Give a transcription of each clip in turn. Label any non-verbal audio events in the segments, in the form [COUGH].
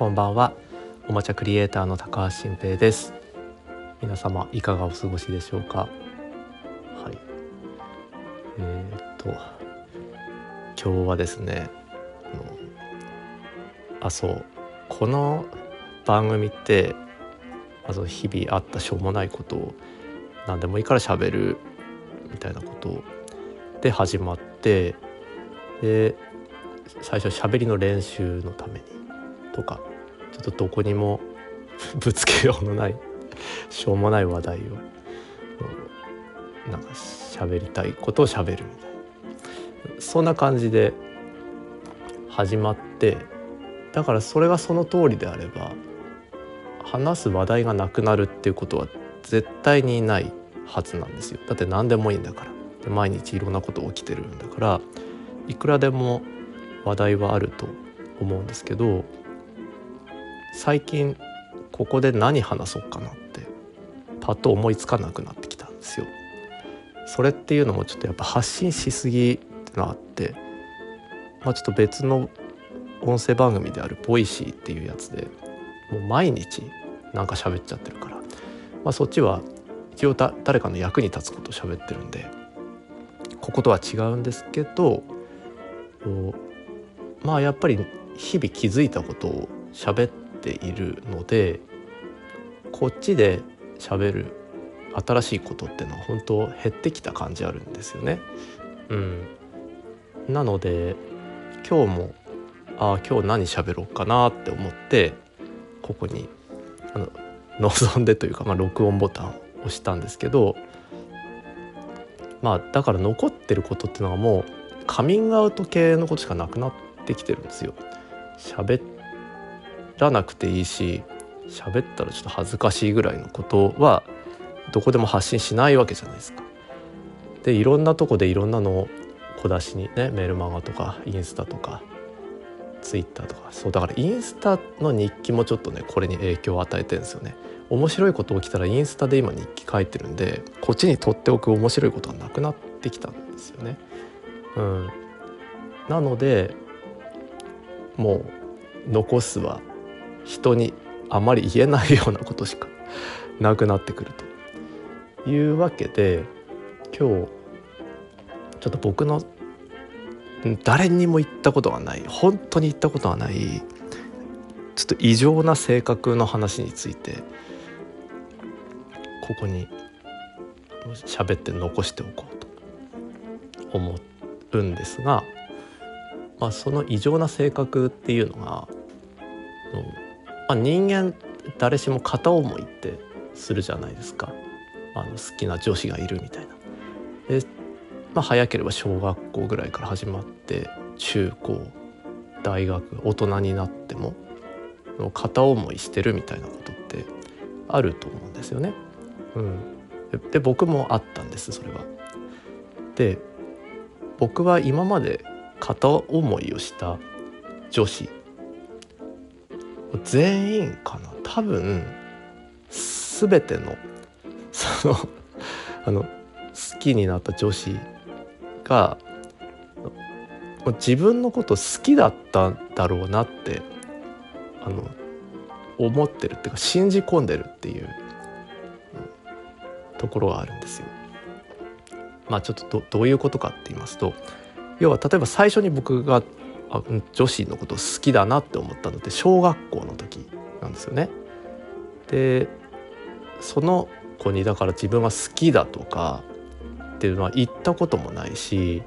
こんばんは。おもちゃクリエイターの高橋新平です。皆様いかがお過ごしでしょうか？はい。えー、っと今日はですねあそう。この番組ってあの日々あったしょうもないことを何でもいいから喋るみたいなことで始まってで最初喋りの練習のためにとかょっとどこにも [LAUGHS] ぶつけようのないしょうもない話題をなんか喋りたいことを喋るみたいな。そんな感じで始まってだからそれがその通りであれば話す話題がなくなるっていうことは絶対にないはずなんですよ。だって何でもいいんだから。で毎日いろんなこと起きてるんだからいくらでも話題はあると思うんですけど最近ここで何話そうかなってパッと思いつかなくなってきたんですよ。それっていうのもちょっとやっぱ発信しすぎってのあって、まあ、ちょっと別の音声番組である Voicy っていうやつでもう毎日なんか喋っちゃってるから、まあ、そっちは一応誰かの役に立つこと喋ってるんでこことは違うんですけどまあやっぱり日々気づいたことを喋っているのでこっちで喋る新しいことっていうのは本当減ってきた感じあるんですよね。うん、なので今日もああ今日何喋ろうかなって思ってここにあの [LAUGHS] 望んでというか、まあ、録音ボタンを押したんですけどまあだから残ってることっていうのはもうカミングアウト系のことしかなくなってきてるんですよ。喋らなくていいし喋ったらちょっと恥ずかしいぐらいのことはどこでも発信しないわけじゃないですか。でいろんなとこでいろんなのを小出しにねメルマガとかインスタとかツイッターとかそうだからインスタの日記もちょっとねこれに影響を与えてるんですよね。面白いこと起きたらインスタで今日記書いてるんでこっちに取っておく面白いことはなくなってきたんですよね。うん、なのでもう残すは人にあまり言えないようなことしかなくなってくるというわけで今日ちょっと僕の誰にも言ったことがない本当に言ったことがないちょっと異常な性格の話についてここに喋って残しておこうと思うんですが、まあ、その異常な性格っていうのが、まあ、人間誰しも片思いってするじゃないですかあの好きな女子がいるみたいな。でまあ、早ければ小学校ぐらいから始まって中高大学大人になっても片思いしてるみたいなことってあると思うんですよね。うん、で僕もあったんですそれは。で僕は今まで片思いをした女子全員かな多分全てのそのあの好きになった女子が自分のこと好きだったんだろうなってあの思ってるっていうか信じ込んでるっていうところがあるんですよ。まあちょっとどどういうことかって言いますと要は例えば最初に僕があ女子のこと好きだなって思ったのって小学校の時なんですよね。でその子にだから自分が好きだとかっていうのは言ったこともないし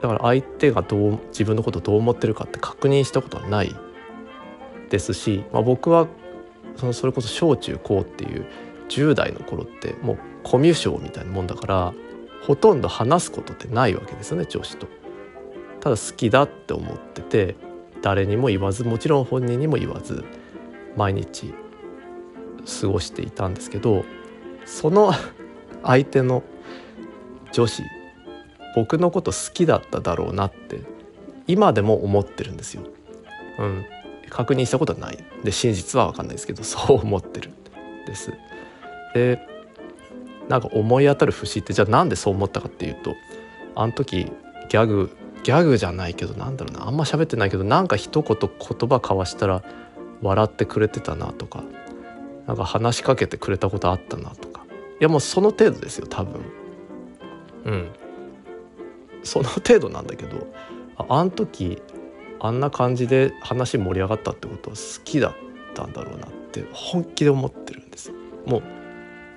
だから相手がどう自分のことどう思ってるかって確認したことはないですし、まあ、僕はそのそれこそ小中高っていう10代の頃ってもうコミュ障みたいなもんだからほとんど話すことってないわけですよね上司と。ただ好きだって思ってて誰にも言わずもちろん本人にも言わず毎日過ごしていたんですけどその相手の女子僕のこと好きだっただろうなって今でも思ってるんですよ。うん、確認したことはないで真実は分かんないですけどそう思ってるんです。でなんか思い当たる節ってじゃあなんでそう思ったかっていうとあの時ギャグギャグじゃないけどなんだろうな。あんま喋ってないけどなんか一言言葉交わしたら笑ってくれてたなとか。なんか話しかけてくれたことあったなとか。いやもうその程度ですよ多分。うん。その程度なんだけどああん時あんな感じで話盛り上がったってことは好きだったんだろうなって本気で思ってるんですもう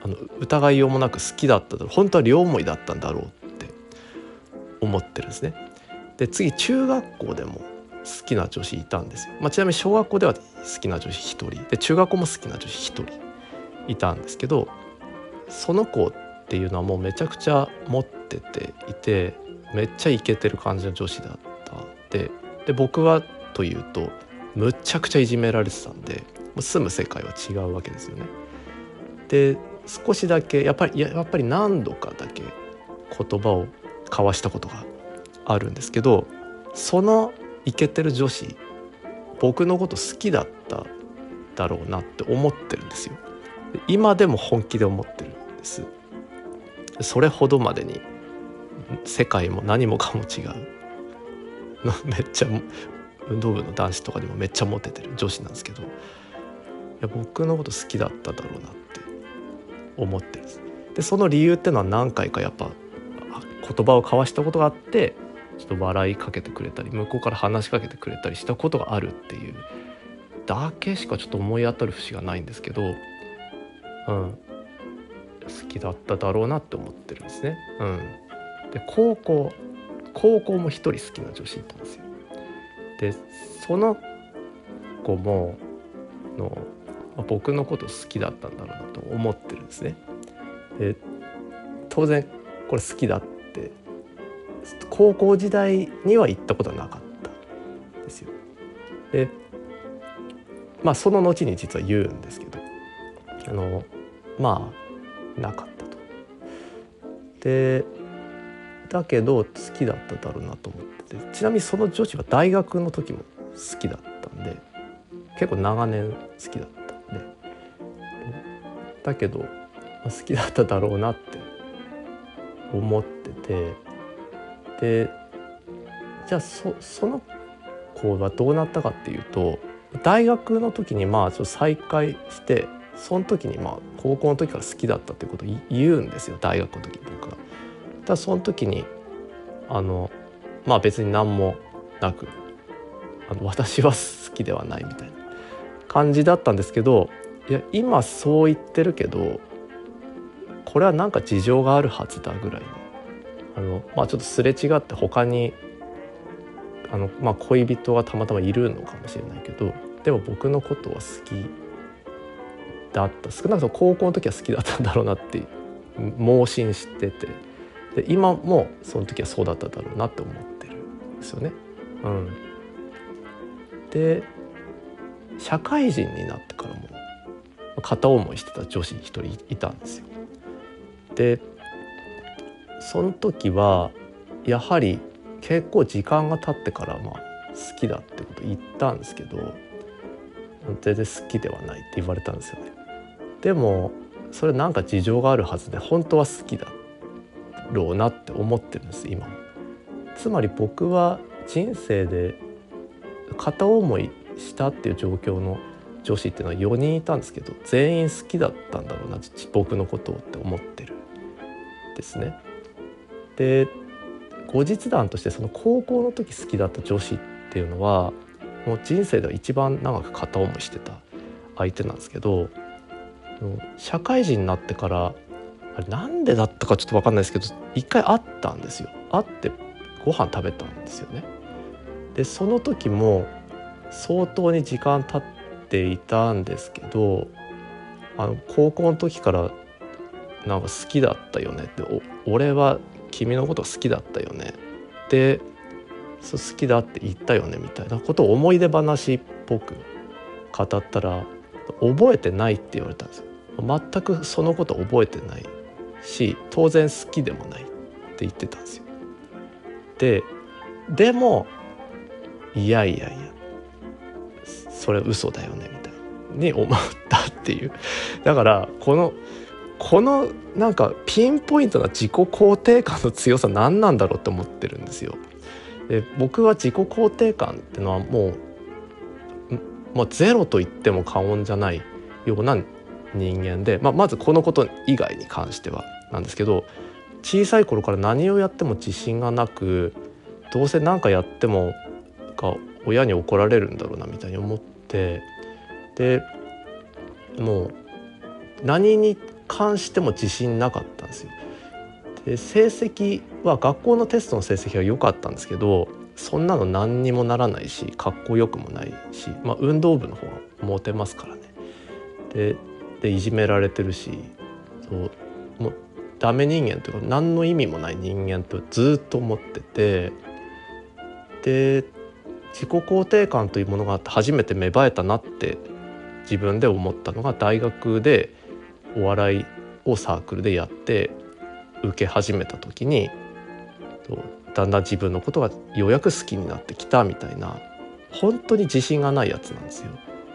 あの疑いようもなく好きだっただろう。本当は両思いだったんだろうって思ってるんですね。で次中学校でも好きな女子いたんですよ、まあ、ちなみに小学校では好きな女子1人。で中学校も好きな女子1人いたんですけどその子っていうのはもうめちゃくちゃ持ってていてめっちゃイケてる感じの女子だった。でで僕はというとむっちゃくちゃいじめられてたんでもう住む世界は違うわけですよね。で少しだけやっぱりやっぱり何度かだけ言葉を交わしたことがあるんですけどそのイケてる女子僕のこと好きだっただろうなって思ってるんですよ。今でも本気で思ってるんです。それほどまでに世界も何もかも違うめっちゃ運動部の男子とかにもめっちゃモテてる女子なんですけどいや僕のこと好きだっただろうなって思ってるんです。でその理由っていうのは何回かやっぱ言葉を交わしたことがあってちょっと笑いかけてくれたり向こうから話しかけてくれたりしたことがあるっていうだけしかちょっと思い当たる節がないんですけど、うん、好きだっただろうなって思ってるんですね。うん、で高校高校も一人好きな女子いたんですよ。でその子もの、僕のこと好きだったんだろうなと思ってるんですね。で当然これ好きだって高校時代には言ったことはなかったんですよ。でまあその後に実は言うんですけどあのまあなかったと。でだけど好きだっただろうなと思っててちなみにその女子は大学の時も好きだったんで結構長年好きだったんでだけど、好きだっただろうなって思っててでじゃあそその子はどうなったかっていうと大学の時にまあちょっと再会してその時にまあ高校の時から好きだったっていうことを言うんですよ大学の時僕が。だその時にあのまあ別に何もなくあの私は好きではないみたいな感じだったんですけどいや今そう言ってるけどこれは何か事情があるはずだぐらいのあの、まあ、ちょっとすれ違って他にあの、まあ、恋人がたまたまいるのかもしれないけどでも僕のことは好きだった少なくとも高校の時は好きだったんだろうなって盲信しててで今もその時はそうだっただろうなって思ってるんですよね。うん、で社会人になってからも片思いしてた女子一人いたんですよ。でその時はやはり結構時間が経ってからまあ好きだってこと言ったんですけど全然好きではないって言われたんですよね。でもそれなんか事情があるはずで本当は好きだろうなって思ってるんです今も。つまり僕は人生で片思いしたっていう状況の女子っていうのは4人いたんですけど全員好きだったんだろうな僕のことをって思ってるですね。で後日談としてその高校の時好きだった女子っていうのはもう人生では一番長く片思いしてた相手なんですけど社会人になってからあれなんでだったかちょっと分かんないですけど一回会ったんですよ会ってご飯食べたんですよね。でその時も相当に時間経っていたんですけどあの高校の時からなんか好きだったよねって俺は君のこと好きだったよね。で好きだって言ったよねみたいなことを思い出話っぽく語ったら覚えてないって言われたんですよ。全くそのこと覚えてないし当然好きでもないって言ってたんですよ。ででもいやいやいやそれ嘘だよねみたいに思ったっていう。だからこのこのなんかピンポイントな自己肯定感の強さ何なんだろうって思ってるんですよ。で僕は自己肯定感っていうのはもうまあ、ゼロと言っても過言じゃないような人間で、まあ、まずこのこと以外に関してはなんですけど小さい頃から何をやっても自信がなくどうせ何かやってもか親に怒られるんだろうなみたいに思ってでもう何に関しても自信なかったんですよ。で成績は学校のテストの成績は良かったんですけどそんなの何にもならないしかっこよくもないし、まあ、運動部の方がモテますからね。ででいじめられてるしそうもうダメ人間というか何の意味もない人間とずっと思っててで自己肯定感というものがあって初めて芽生えたなって自分で思ったのが大学でお笑いをサークルでやって受け始めた時にだんだん自分のことがようやく好きになってきたみたいな本当に自信がないやつなんですよ。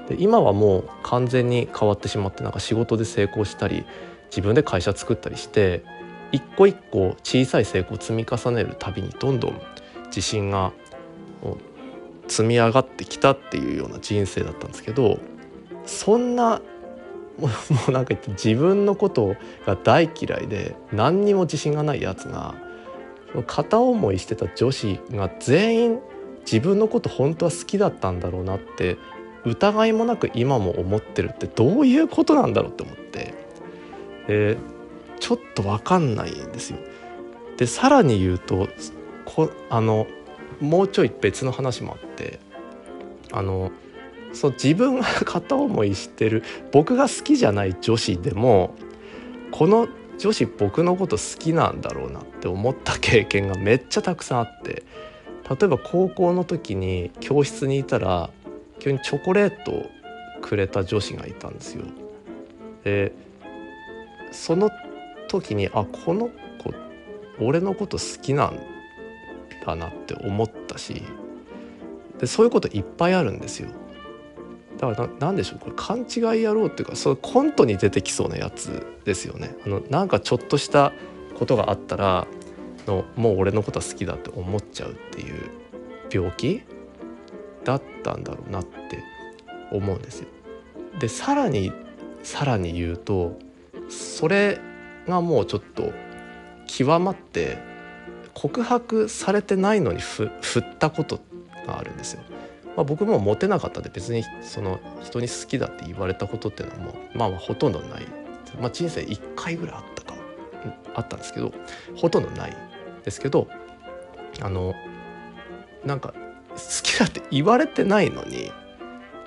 で今はもう完全に変わってしまってなんか仕事で成功したり自分で会社作ったりして一個一個小さい成功を積み重ねるたびにどんどん自信が積み上がってきたっていうような人生だったんですけどそんなもうなんか自分のことが大嫌いで何にも自信がないやつが片思いしてた女子が全員自分のこと本当は好きだったんだろうなって疑いもなく今も思ってるってどういうことなんだろうって思ってでちょっと分かんないんですよ。でさらに言うとこあのもうちょい別の話もあってあのそう自分が片思いしてる僕が好きじゃない女子でもこの女子僕のこと好きなんだろうなって思った経験がめっちゃたくさんあって例えば高校の時に教室にいたら急にチョコレートをくれた女子がいたんですよ。でその時にあこの子俺のこと好きなんだなって思ったしでそういうこといっぱいあるんですよ。だから何でしょうこれ勘違い野郎っていうかそうコントに出てきそうなやつですよね。あのなんかちょっとしたことがあったらのもう俺のことは好きだって思っちゃうっていう病気だったんだろうなって思うんですよ。でさらにさらに言うとそれがもうちょっと極まって告白されてないのに振ったことがあるんですよ。まあ、僕もモテなかったで別にその人に好きだって言われたことっていうのはもうまあまあほとんどない、まあ、人生1回ぐらいあったかあったんですけどほとんどないですけどあのなんか好きだって言われてないのに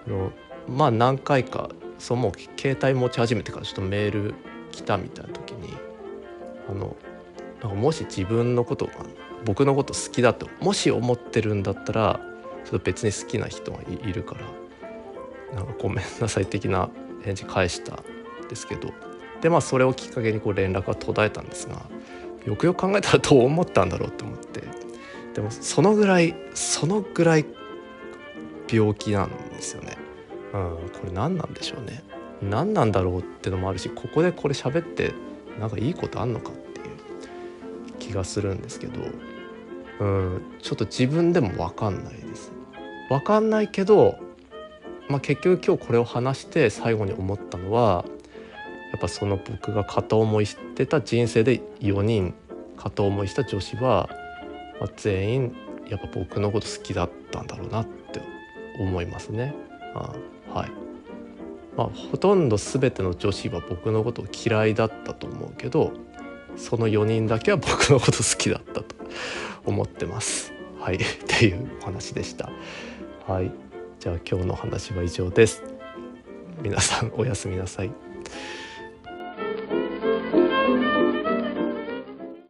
のまあ何回かそうもう携帯持ち始めてからちょっとメール来たみたいな時にあのなんかもし自分のことが僕のこと好きだともし思ってるんだったらちょっと別に好きな人がいるからなんかごめんなさい的な返事返したんですけどでまあそれをきっかけにこう連絡が途絶えたんですがよくよく考えたらどう思ったんだろうって思ってでもそのぐらいそのぐらい病気なんですよね。うん、これ何なんでしょうね。何なんだろうってのもあるしここでこれ喋ってなんかいいことあんのかっていう気がするんですけどうんちょっと自分でも分かんないです。分かんないけど、まあ、結局今日これを話して最後に思ったのはやっぱその僕が片思いしてた人生で4人片思いした女子は、まあ、全員やっぱ僕のこと好きだったんだろうなって思いますね。あはいまあ、ほとんど全ての女子は僕のことを嫌いだったと思うけどその4人だけは僕のこと好きだったと思ってます。はい、[LAUGHS] っていうお話でした。はい、じゃあ今日の話は以上です。皆さんおやすみなさい。